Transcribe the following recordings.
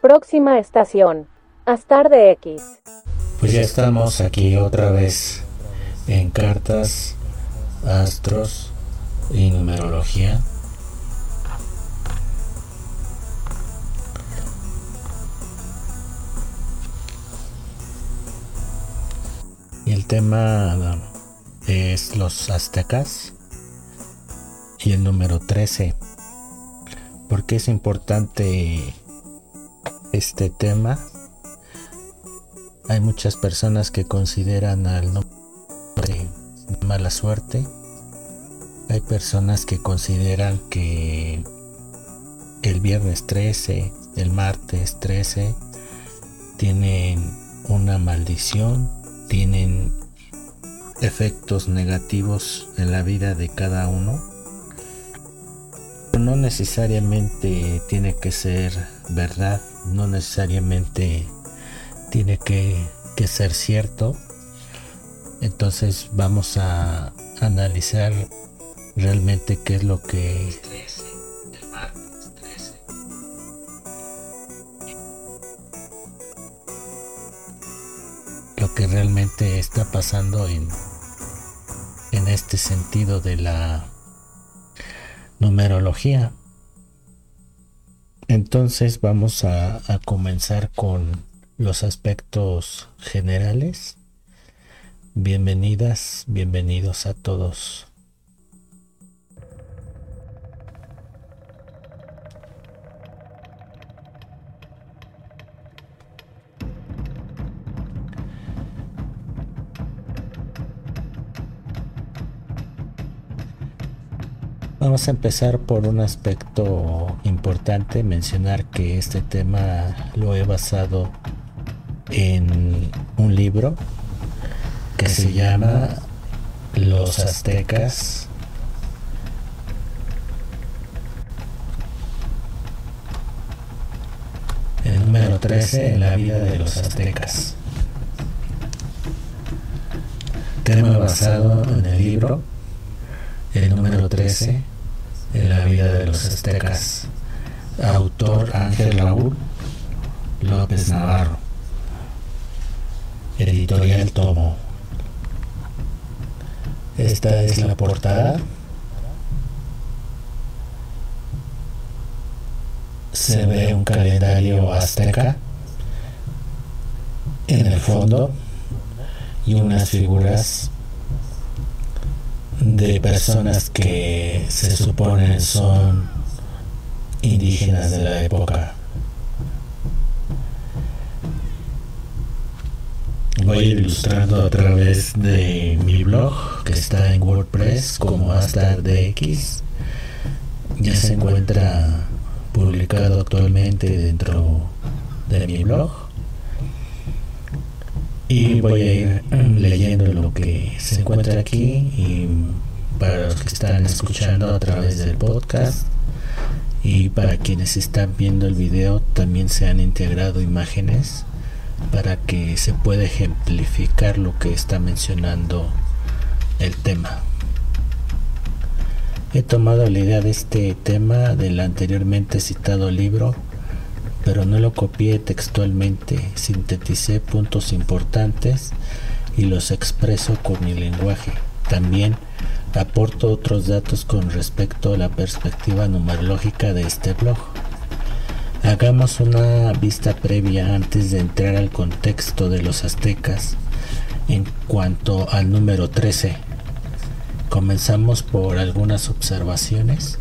Próxima estación. Astar de X. Pues ya estamos aquí otra vez en cartas, astros y numerología. Y el tema es los aztecas y el número 13. ¿Por qué es importante este tema? Hay muchas personas que consideran al nombre de mala suerte. Hay personas que consideran que el viernes 13, el martes 13, tienen una maldición, tienen efectos negativos en la vida de cada uno. No necesariamente tiene que ser verdad, no necesariamente tiene que, ser cierto. Entonces vamos a analizar realmente qué es lo que lo que realmente está pasando en, en este sentido de la numerología. Entonces vamos a, comenzar con los aspectos generales. Bienvenidas, bienvenidos a todos. Vamos a empezar por un aspecto importante, mencionar que este tema lo he basado en un libro que se llama Los aztecas. El número 13 en la vida de los aztecas. Tema basado en el libro, el número 13 en la vida de los aztecas. Autor Ángel Raúl López Navarro. Editorial Tomo. Esta es la portada. Se ve un calendario azteca en el fondo y unas figuras de personas que se suponen son indígenas de la época. voy ilustrando a través de mi blog que está en WordPress como DX Ya se encuentra publicado actualmente dentro de mi blog. Y voy a ir leyendo lo que se encuentra aquí. Y para los que están escuchando a través del podcast. Y para quienes están viendo el video también se han integrado imágenes para que se pueda ejemplificar lo que está mencionando el tema. He tomado la idea de este tema del anteriormente citado libro, pero no lo copié textualmente, sinteticé puntos importantes y los expreso con mi lenguaje. También aporto otros datos con respecto a la perspectiva numerológica de este blog. Hagamos una vista previa antes de entrar al contexto de los aztecas en cuanto al número 13. Comenzamos por algunas observaciones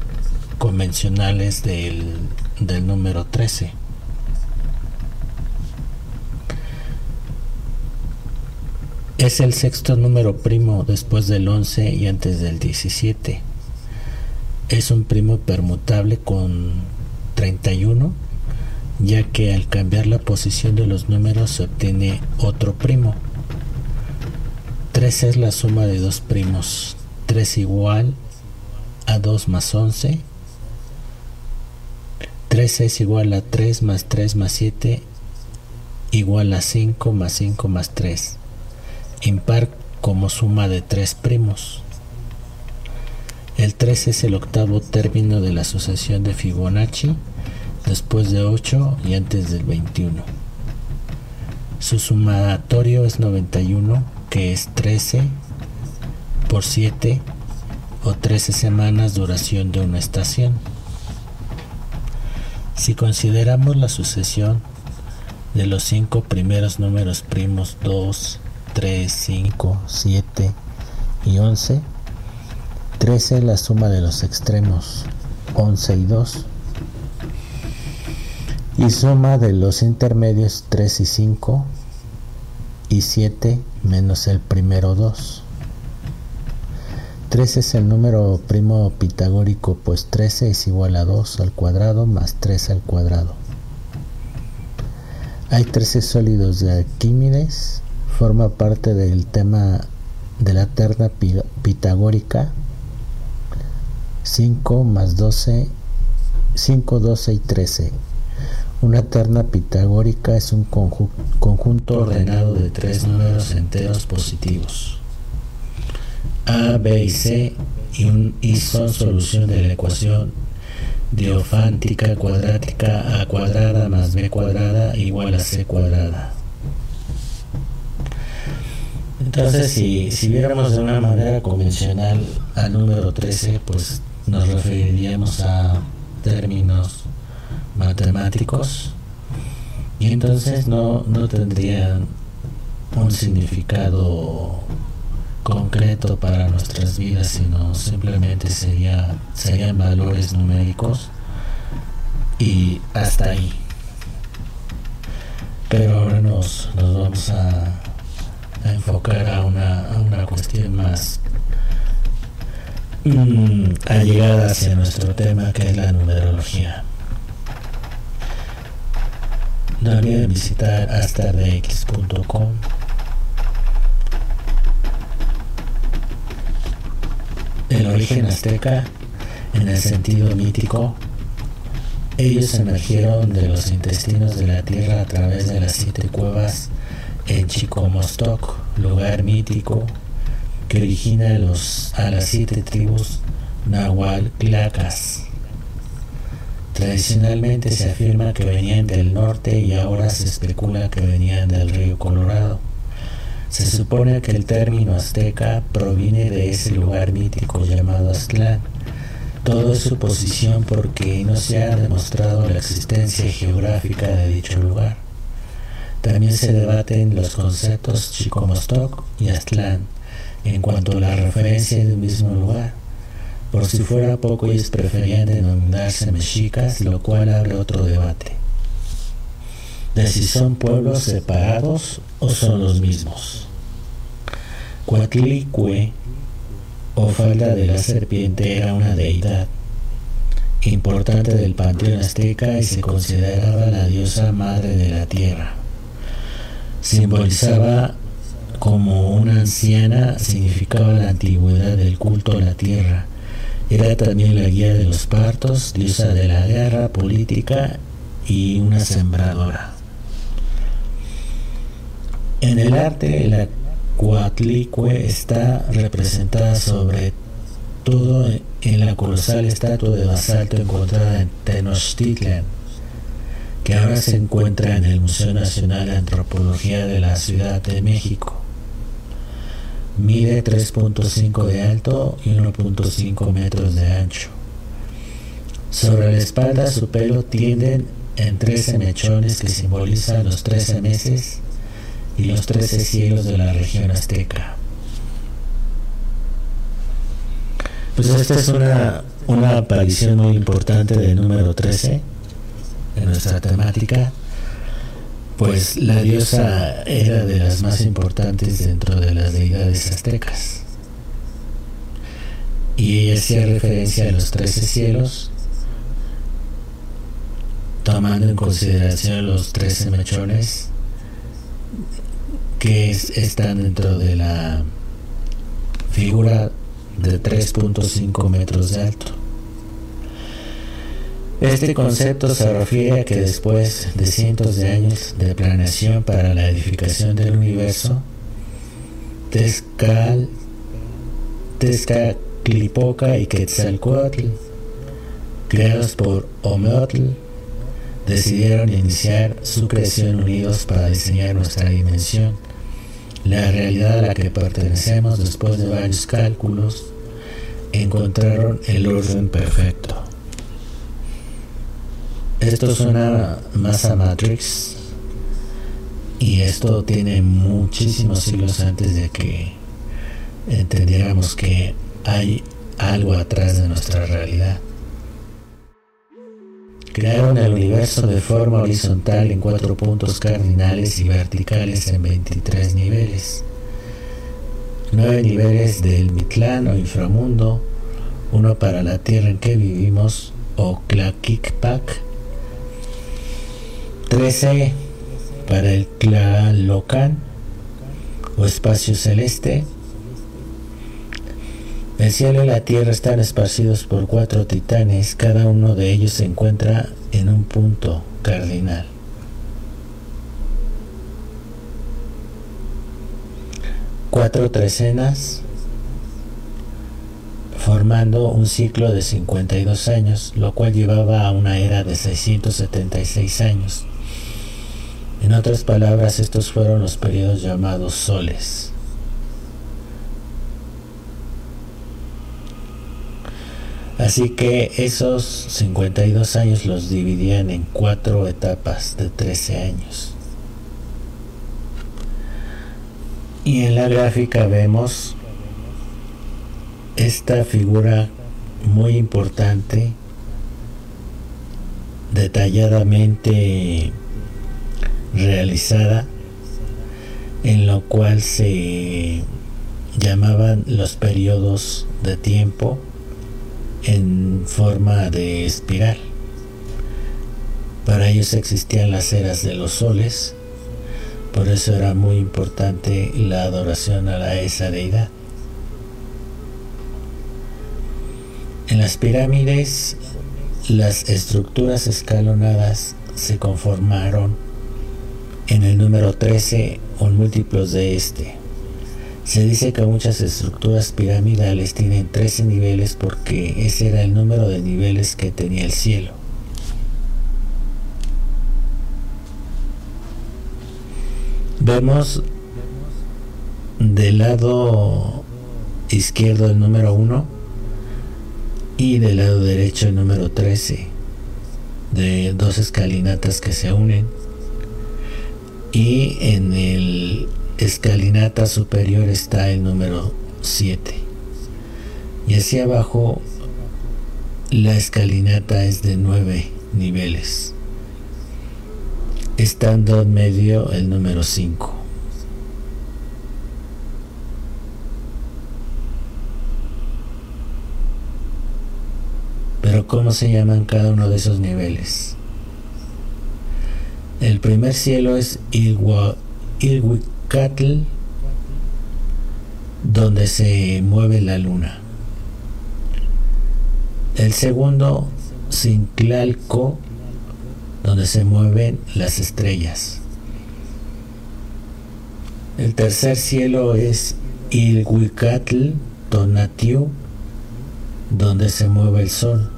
convencionales del, del número 13. Es el sexto número primo después del 11 y antes del 17. Es un primo permutable con 31 ya que al cambiar la posición de los números se obtiene otro primo. 3 es la suma de dos primos. 3 igual a 2 más 11. 3 es igual a 3 más 3 más 7 igual a 5 más 5 más 3. Impar como suma de tres primos. El 3 es el octavo término de la asociación de Fibonacci después de 8 y antes del 21. Su sumatorio es 91, que es 13 por 7 o 13 semanas duración de una estación. Si consideramos la sucesión de los cinco primeros números primos 2, 3, 5, 7 y 11, 13 es la suma de los extremos 11 y 2 y suma de los intermedios 3 y 5 y 7 menos el primero 2. 13 es el número primo pitagórico, pues 13 es igual a 2 al cuadrado más 3 al cuadrado. Hay 13 sólidos de Arquímedes, forma parte del tema de la terna pitagórica 5 más 12, 5, 12 y 13. Una terna pitagórica es un conjunto ordenado de tres números enteros positivos. A, B y C y, son solución de la ecuación diofántica cuadrática A cuadrada más B cuadrada igual a C cuadrada. Entonces, si, si viéramos de una manera convencional al número 13, pues nos referiríamos a términos matemáticos y entonces no, no tendrían un significado concreto para nuestras vidas, sino simplemente sería, serían valores numéricos y hasta ahí. Pero ahora nos, nos vamos a, enfocar a una, a una cuestión más mm, allegada hacia nuestro tema que es la numerología. No olviden visitar astardx.com El origen azteca, en el sentido mítico, ellos emergieron de los intestinos de la tierra a través de las siete cuevas en Chicomostoc, lugar mítico que origina a, los, a las siete tribus Nahual Clacas. Tradicionalmente se afirma que venían del norte y ahora se especula que venían del río Colorado. Se supone que el término azteca proviene de ese lugar mítico llamado Aztlán. Todo es suposición porque no se ha demostrado la existencia geográfica de dicho lugar. También se debaten los conceptos Chicomostoc y Aztlán en cuanto a la referencia de un mismo lugar. Por si fuera poco, ellos preferían denominarse mexicas, lo cual abre otro debate. De si son pueblos separados o son los mismos. Coatlicue o falda de la serpiente era una deidad importante del panteón azteca y se consideraba la diosa madre de la tierra. Simbolizaba como una anciana, significaba la antigüedad del culto a la tierra era también la guía de los partos, diosa de la guerra política y una sembradora. En el arte, la Coatlicue está representada sobre todo en la colosal estatua de basalto encontrada en Tenochtitlan, que ahora se encuentra en el Museo Nacional de Antropología de la Ciudad de México. Mide 3.5 de alto y 1.5 metros de ancho. Sobre la espalda su pelo tiende en 13 mechones que simbolizan los 13 meses y los 13 cielos de la región azteca. Pues esta es una, una aparición muy importante del número 13 en nuestra temática pues la diosa era de las más importantes dentro de las deidades aztecas. Y ella hacía referencia a los trece cielos, tomando en consideración los trece mechones que están dentro de la figura de 3.5 metros de alto. Este concepto se refiere a que después de cientos de años de planeación para la edificación del universo, Tezcal, Tezcatlipoca y Quetzalcoatl, creados por Omeotl, decidieron iniciar su creación unidos para diseñar nuestra dimensión, la realidad a la que pertenecemos después de varios cálculos, encontraron el orden perfecto. Esto suena más a Matrix y esto tiene muchísimos siglos antes de que entendiéramos que hay algo atrás de nuestra realidad. Crearon el universo de forma horizontal en cuatro puntos cardinales y verticales en 23 niveles. Nueve niveles del Mitlán o inframundo, uno para la tierra en que vivimos o Klakikpak, 13 para el Tlalocan o espacio celeste, el cielo y la tierra están esparcidos por cuatro titanes, cada uno de ellos se encuentra en un punto cardinal. Cuatro trecenas formando un ciclo de 52 años, lo cual llevaba a una era de 676 años. En otras palabras, estos fueron los periodos llamados soles. Así que esos 52 años los dividían en cuatro etapas de 13 años. Y en la gráfica vemos esta figura muy importante, detalladamente realizada, en lo cual se llamaban los periodos de tiempo en forma de espiral. Para ellos existían las eras de los soles, por eso era muy importante la adoración a esa deidad. En las pirámides, las estructuras escalonadas se conformaron en el número 13 o múltiplos de este. Se dice que muchas estructuras piramidales tienen 13 niveles porque ese era el número de niveles que tenía el cielo. Vemos del lado izquierdo el número 1 y del lado derecho el número 13 de dos escalinatas que se unen y en el escalinata superior está el número 7. Y hacia abajo la escalinata es de 9 niveles. Estando en medio el número 5. Pero ¿cómo se llaman cada uno de esos niveles? El primer cielo es Ilwa, Catl, donde se mueve la luna. El segundo, Sinclalco, donde se mueven las estrellas. El tercer cielo es Ilhuicatl Tonatiu, donde se mueve el sol.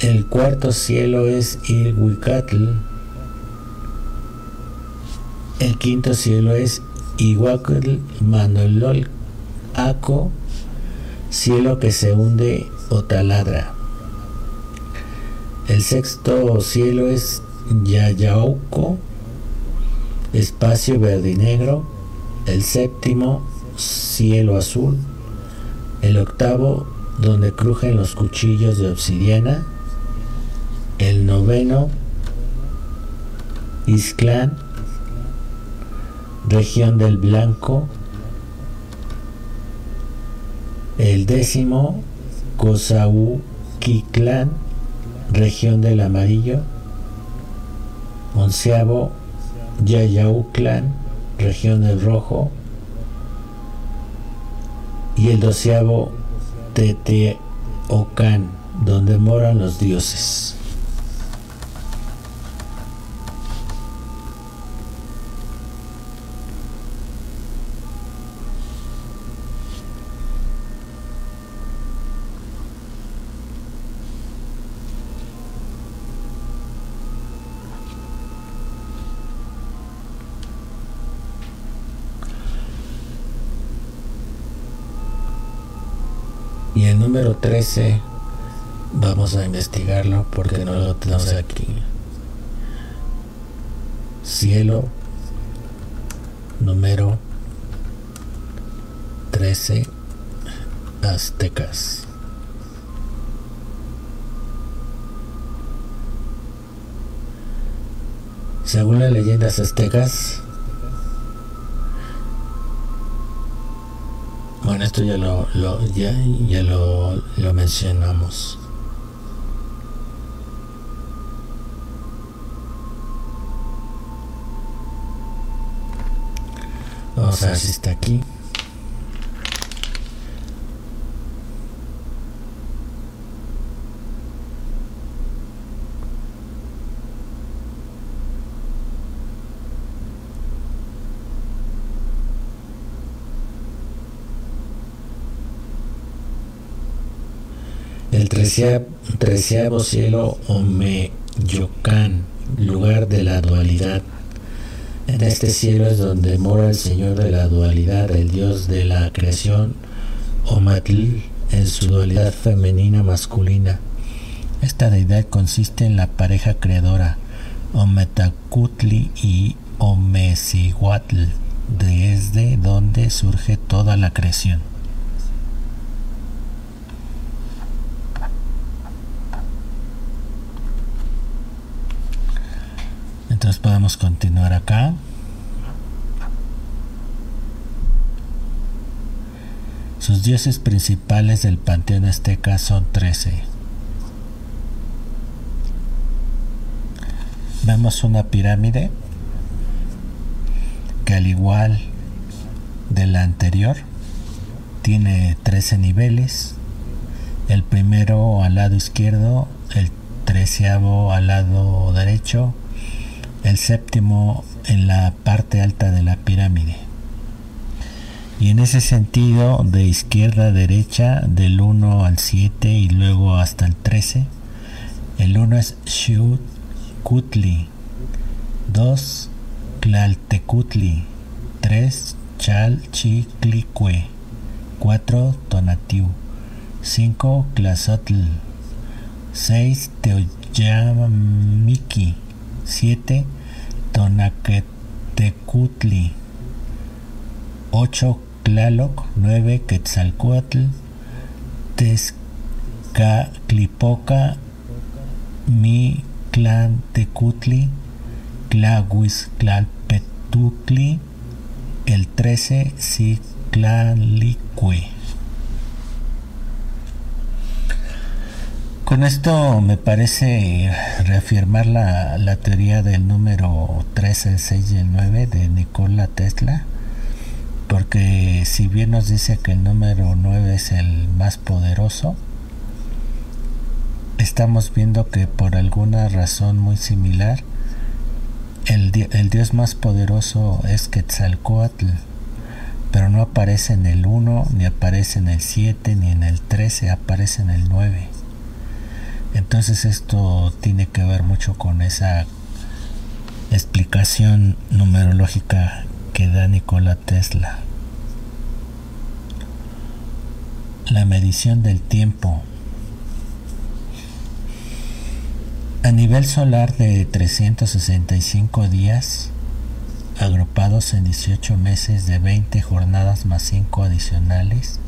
El cuarto cielo es Ilhuicatl, el quinto cielo es Iguacl Manolol Aco, cielo que se hunde o taladra. El sexto cielo es Yayauco, espacio verde y negro. El séptimo, cielo azul. El octavo, donde crujen los cuchillos de obsidiana. El noveno, Isclán región del blanco, el décimo Kiclán, región del amarillo, onceavo Yayauclán, región del rojo, y el doceavo Teteocan, donde moran los dioses. Número 13 vamos a investigarlo porque no lo tenemos aquí. Cielo número 13 aztecas. Según las leyendas aztecas, bueno, esto ya lo, ya, ya lo, lo mencionamos. Vamos a ver si está aquí. El treceavo cielo Omeyocan, lugar de la dualidad. En este cielo es donde mora el Señor de la dualidad, el Dios de la creación, Omatl, en su dualidad femenina masculina. Esta deidad consiste en la pareja creadora, Ometacutli y Omecihuatl, desde donde surge toda la creación. Entonces podemos continuar acá. Sus dioses principales del panteón azteca son 13. Vemos una pirámide que al igual de la anterior tiene 13 niveles. El primero al lado izquierdo, el treceavo al lado derecho, el séptimo en la parte alta de la pirámide. Y en ese sentido, de izquierda a derecha, del 1 al 7 y luego hasta el 13, el 1 es Xiucutli, 2 Tlaltecutli, 3 Chalchiclicue, 4 Tonatiu, 5 Tlazotl, 6 Teoyamiki, 7 Tonaquetecutli 8 Tlaloc. 9 Quetzalcoatl. Tezcatlipoca. Mi Clantecutli Tlahuizclalpetutli. El 13 Ciclalicue Con esto me parece reafirmar la, teoría del número 13, el 6 y el 9 de Nikola Tesla, porque si bien nos dice que el número 9 es el más poderoso, estamos viendo que por alguna razón muy similar, el, el dios más poderoso es Quetzalcoatl, pero no aparece en el 1, ni aparece en el 7, ni en el 13, aparece en el 9. Entonces esto tiene que ver mucho con esa explicación numerológica que da Nikola Tesla. La medición del tiempo. A nivel solar de 365 días, agrupados en 18 meses de 20 jornadas más 5 adicionales,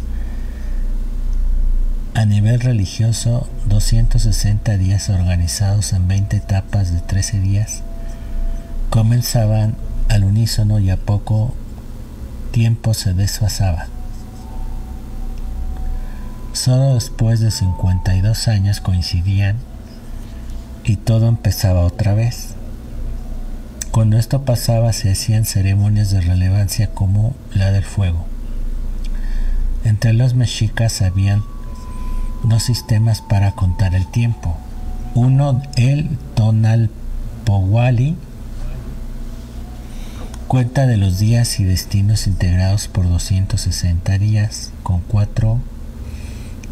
a nivel religioso, 260 días organizados en 20 etapas de 13 días comenzaban al unísono y a poco tiempo se desfasaba. Solo después de 52 años coincidían y todo empezaba otra vez. Cuando esto pasaba se hacían ceremonias de relevancia como la del fuego. Entre los mexicas habían dos sistemas para contar el tiempo. Uno, el Tonalpowali, cuenta de los días y destinos integrados por 260 días, con cuatro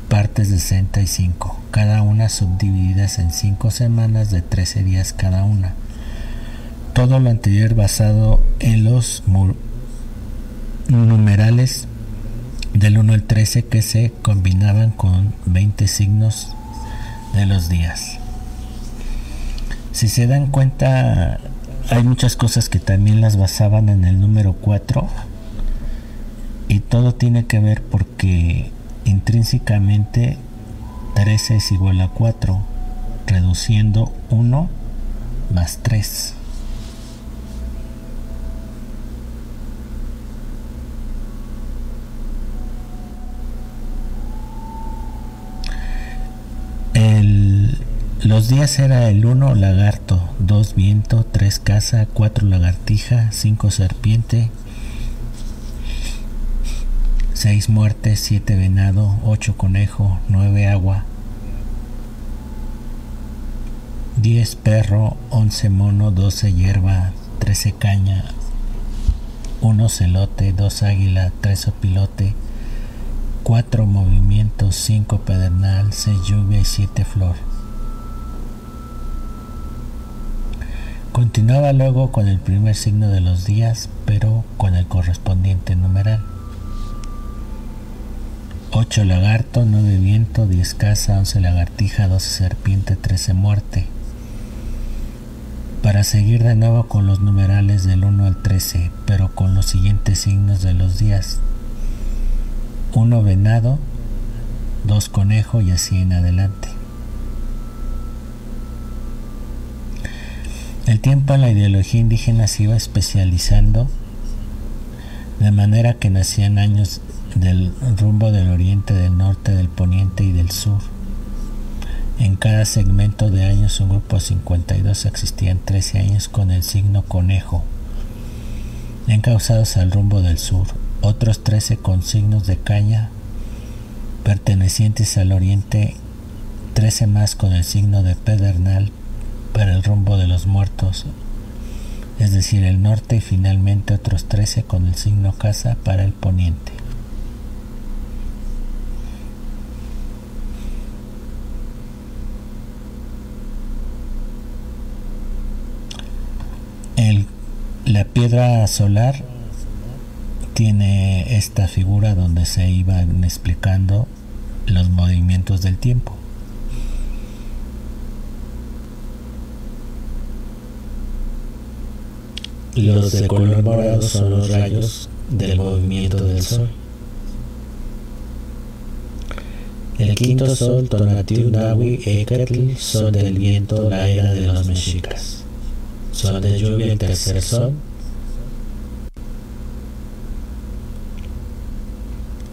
partes de 65, cada una subdivididas en cinco semanas de 13 días cada una. Todo lo anterior basado en los numerales del 1 al 13 que se combinaban con 20 signos de los días. Si se dan cuenta, hay muchas cosas que también las basaban en el número 4 y todo tiene que ver porque intrínsecamente 13 es igual a 4, reduciendo 1 más 3. Los días era el 1 lagarto, 2 viento, 3 casa, 4 lagartija, 5 serpiente, 6 muerte, 7 venado, 8 conejo, 9 agua, 10 perro, 11 mono, 12 hierba, 13 caña, 1 celote, 2 águila, 3 opilote, 4 movimientos, 5 pedernal, 6 lluvia y 7 flor. Continuaba luego con el primer signo de los días, pero con el correspondiente numeral. 8 lagarto, 9 viento, 10 casa, 11 lagartija, 12 serpiente, 13 muerte. Para seguir de nuevo con los numerales del 1 al 13, pero con los siguientes signos de los días. 1 venado, 2 conejo y así en adelante. El tiempo la ideología indígena se iba especializando de manera que nacían años del rumbo del oriente, del norte, del poniente y del sur. En cada segmento de años, un grupo de 52 existían 13 años con el signo conejo, encausados al rumbo del sur, otros 13 con signos de caña, pertenecientes al oriente, 13 más con el signo de pedernal para el rumbo de los muertos, es decir, el norte, y finalmente otros 13 con el signo casa para el poniente. la piedra solar tiene esta figura donde se iban explicando los movimientos del tiempo. Los de color morado son los rayos del movimiento del sol. El quinto sol, Tonatiu, Nahui, Ekatl, son del viento, la era de los mexicas. Sol de lluvia, el tercer sol.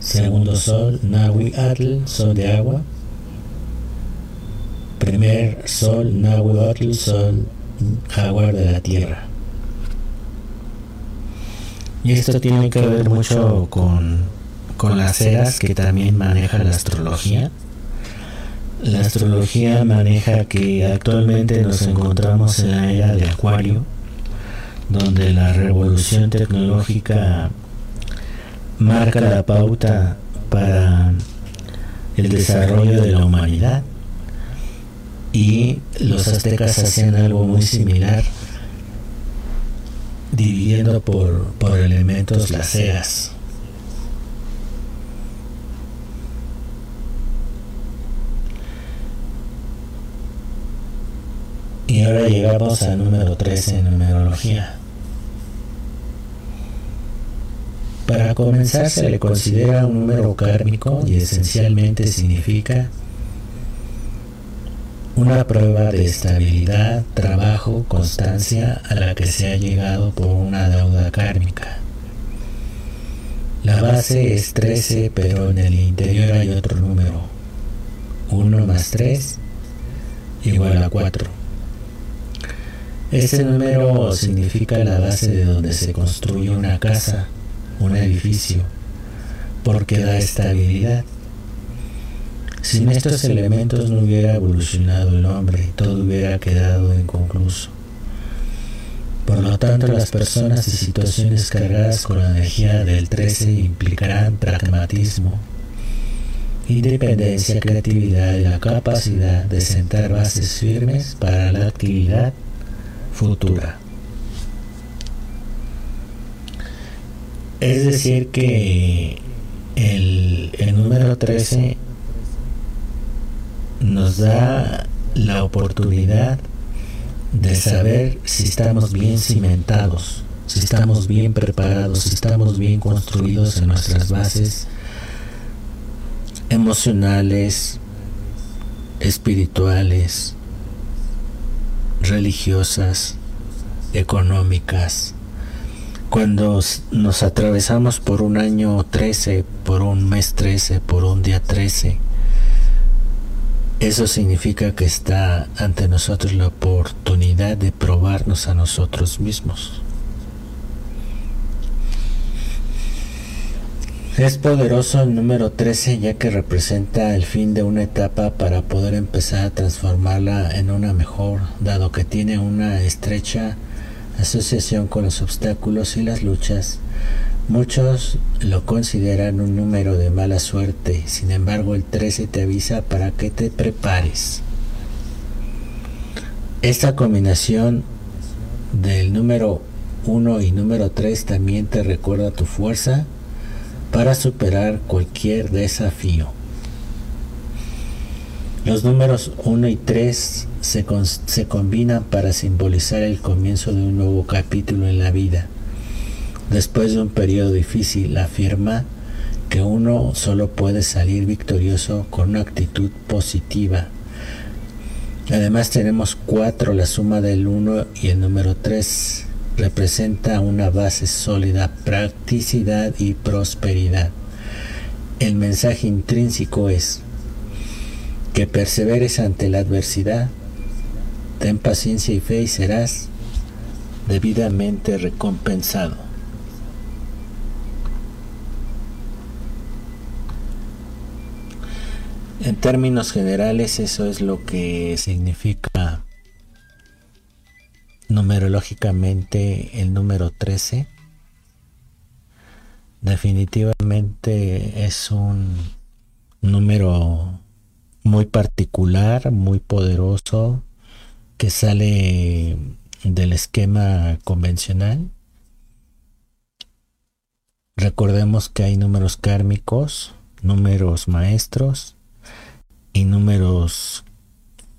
Segundo sol, Nahui Atl, sol de agua. Primer sol, Nahui Atl, sol jaguar de la tierra. Y esto tiene que ver mucho con, con las eras que también maneja la astrología. La astrología maneja que actualmente nos encontramos en la era de Acuario, donde la revolución tecnológica marca la pauta para el desarrollo de la humanidad y los aztecas hacían algo muy similar dividiendo por, por elementos las eras. Y ahora llegamos al número 13 en numerología. Para comenzar se le considera un número kármico y esencialmente significa una prueba de estabilidad, trabajo, constancia a la que se ha llegado por una deuda kármica. La base es 13, pero en el interior hay otro número. 1 más 3 igual a 4. Ese número significa la base de donde se construye una casa, un edificio, porque da estabilidad. Sin estos elementos no hubiera evolucionado el hombre, todo hubiera quedado inconcluso. Por lo tanto, las personas y situaciones cargadas con la energía del 13 implicarán pragmatismo, independencia, creatividad y la capacidad de sentar bases firmes para la actividad futura. Es decir, que El, el número 13 nos da la oportunidad de saber si estamos bien cimentados, si estamos bien preparados, si estamos bien construidos en nuestras bases emocionales, espirituales, religiosas, económicas. Cuando nos atravesamos por un año 13, por un mes 13, por un día 13, eso significa que está ante nosotros la oportunidad de probarnos a nosotros mismos. Es poderoso el número 13 ya que representa el fin de una etapa para poder empezar a transformarla en una mejor, dado que tiene una estrecha asociación con los obstáculos y las luchas. Muchos lo consideran un número de mala suerte, sin embargo el 13 te avisa para que te prepares. Esta combinación del número 1 y número 3 también te recuerda tu fuerza, para superar cualquier desafío. Los números 1 y 3 se, se, combinan para simbolizar el comienzo de un nuevo capítulo en la vida. Después de un periodo difícil, afirma que uno solo puede salir victorioso con una actitud positiva. Además tenemos 4, la suma del 1 y el número 3 representa una base sólida, practicidad y prosperidad. El mensaje intrínseco es que perseveres ante la adversidad, ten paciencia y fe y serás debidamente recompensado. En términos generales eso es lo que significa numerológicamente el número 13 definitivamente es un número muy particular, muy poderoso, que sale del esquema convencional. Recordemos que hay números kármicos, números maestros y números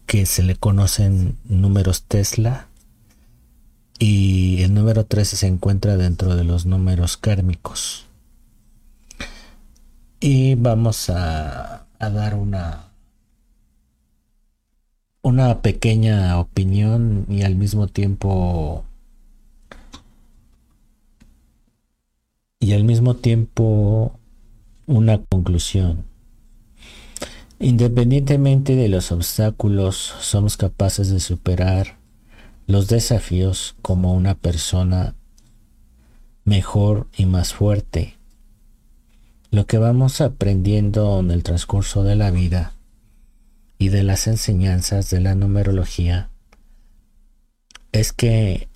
que se le conocen números Tesla y el número 13 se encuentra dentro de los números kármicos. Y vamos a, a dar una una pequeña opinión y al mismo tiempo y al mismo tiempo una conclusión. Independientemente de los obstáculos, somos capaces de superar los desafíos como una persona mejor y más fuerte. Lo que vamos aprendiendo en el transcurso de la vida y de las enseñanzas de la numerología es que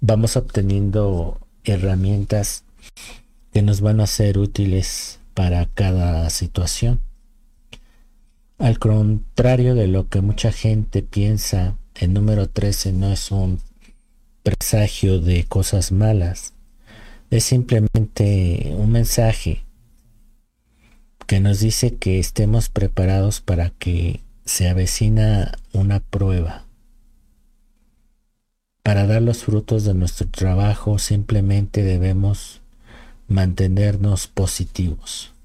vamos obteniendo herramientas que nos van a ser útiles para cada situación. Al contrario de lo que mucha gente piensa el número 13 no es un presagio de cosas malas, es simplemente un mensaje que nos dice que estemos preparados para que se avecina una prueba. Para dar los frutos de nuestro trabajo simplemente debemos mantenernos positivos.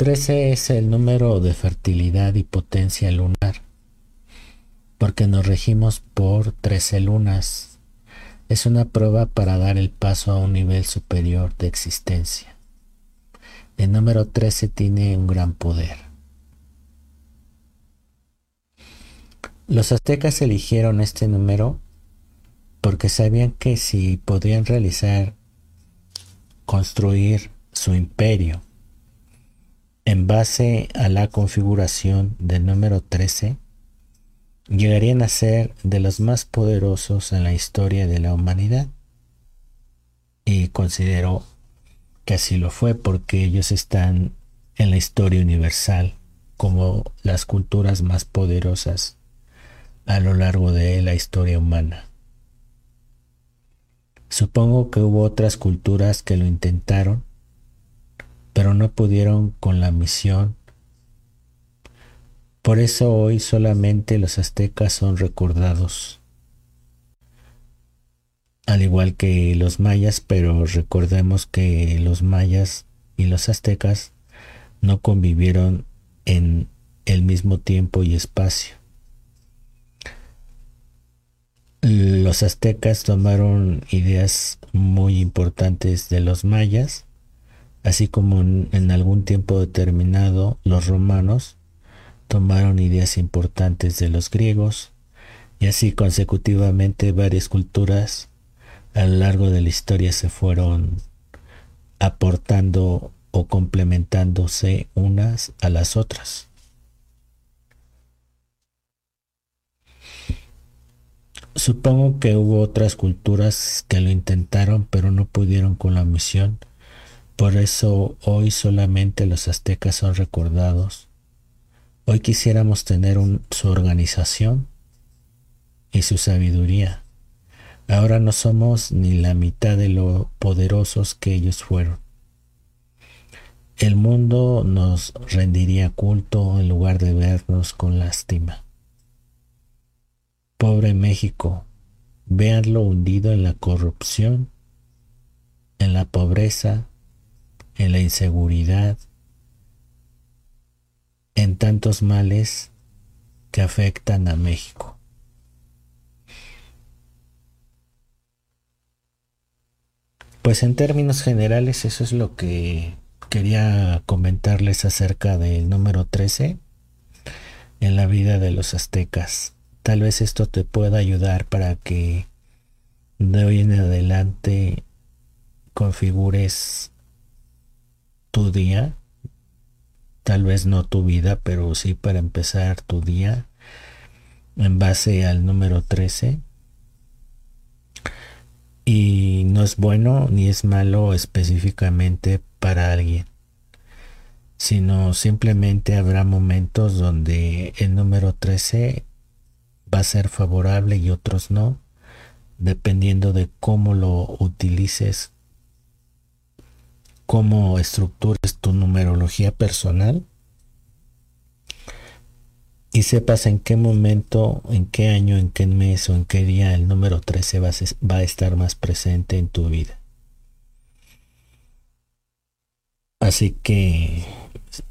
13 es el número de fertilidad y potencia lunar, porque nos regimos por 13 lunas. Es una prueba para dar el paso a un nivel superior de existencia. El número 13 tiene un gran poder. Los aztecas eligieron este número porque sabían que si podían realizar, construir su imperio, en base a la configuración del número 13, llegarían a ser de los más poderosos en la historia de la humanidad. Y considero que así lo fue porque ellos están en la historia universal como las culturas más poderosas a lo largo de la historia humana. Supongo que hubo otras culturas que lo intentaron, pero no pudieron con la misión. Por eso hoy solamente los aztecas son recordados, al igual que los mayas, pero recordemos que los mayas y los aztecas no convivieron en el mismo tiempo y espacio. Los aztecas tomaron ideas muy importantes de los mayas, así como en, algún tiempo determinado los romanos tomaron ideas importantes de los griegos, y así consecutivamente varias culturas a lo largo de la historia se fueron aportando o complementándose unas a las otras. Supongo que hubo otras culturas que lo intentaron pero no pudieron con la misión. Por eso hoy solamente los aztecas son recordados. Hoy quisiéramos tener su organización y su sabiduría. Ahora no somos ni la mitad de lo poderosos que ellos fueron. El mundo nos rendiría culto en lugar de vernos con lástima. Pobre México, véanlo hundido en la corrupción, en la pobreza, en la inseguridad, en tantos males que afectan a México. Pues en términos generales eso es lo que quería comentarles acerca del número 13 en la vida de los aztecas. Tal vez esto te pueda ayudar para que de hoy en adelante configures tu día. Tal vez no tu vida, pero sí para empezar tu día en base al número 13. Y no es bueno ni es malo específicamente para alguien, sino simplemente habrá momentos donde el número 13 va a ser favorable y otros no, dependiendo de cómo lo utilices, cómo estructures tu numerología personal y sepas en qué momento, en qué año, en qué mes o en qué día el número 13 va a estar más presente en tu vida. Así que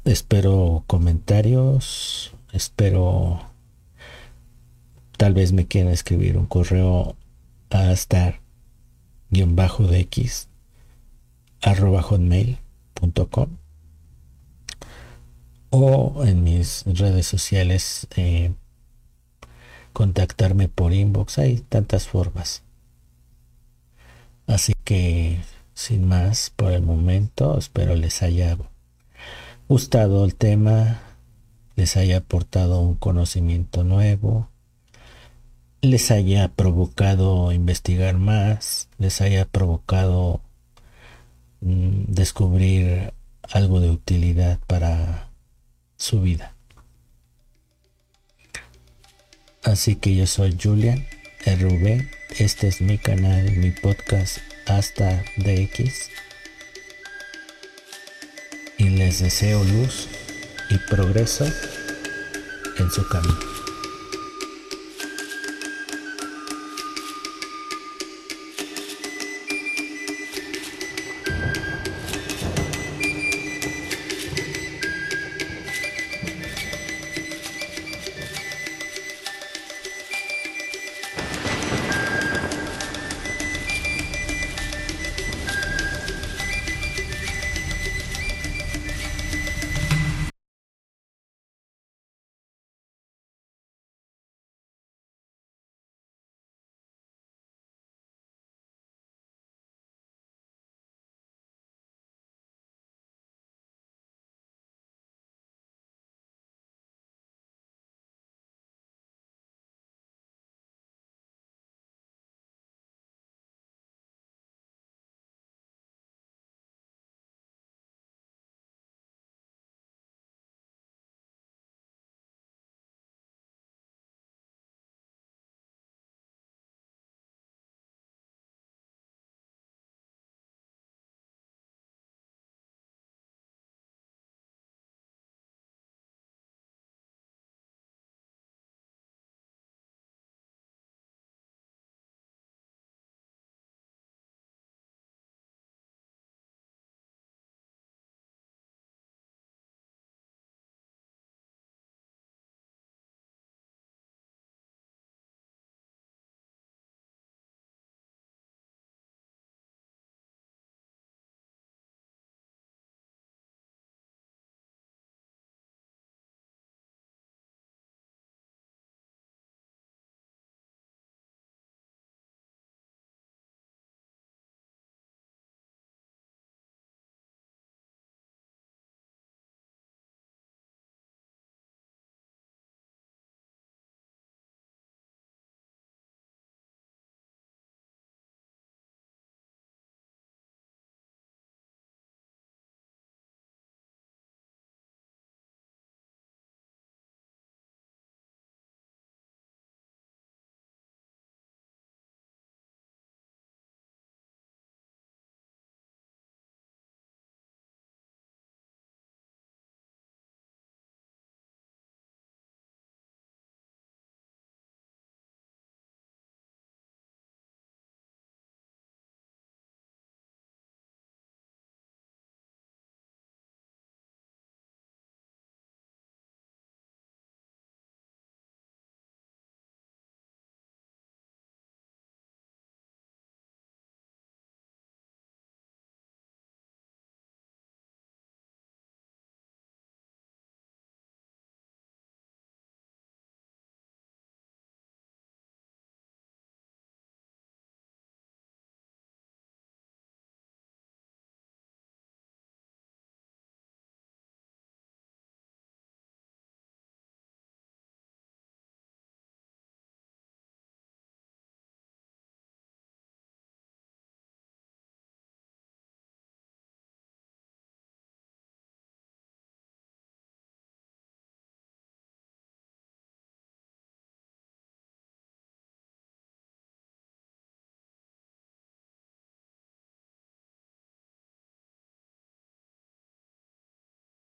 espero comentarios, espero Tal vez me quieran escribir un correo a star de x arroba hotmail.com o en mis redes sociales eh, contactarme por inbox. Hay tantas formas. Así que sin más por el momento, espero les haya gustado el tema, les haya aportado un conocimiento nuevo les haya provocado investigar más, les haya provocado descubrir algo de utilidad para su vida. Así que yo soy Julian RV, este es mi canal, mi podcast hasta DX y les deseo luz y progreso en su camino.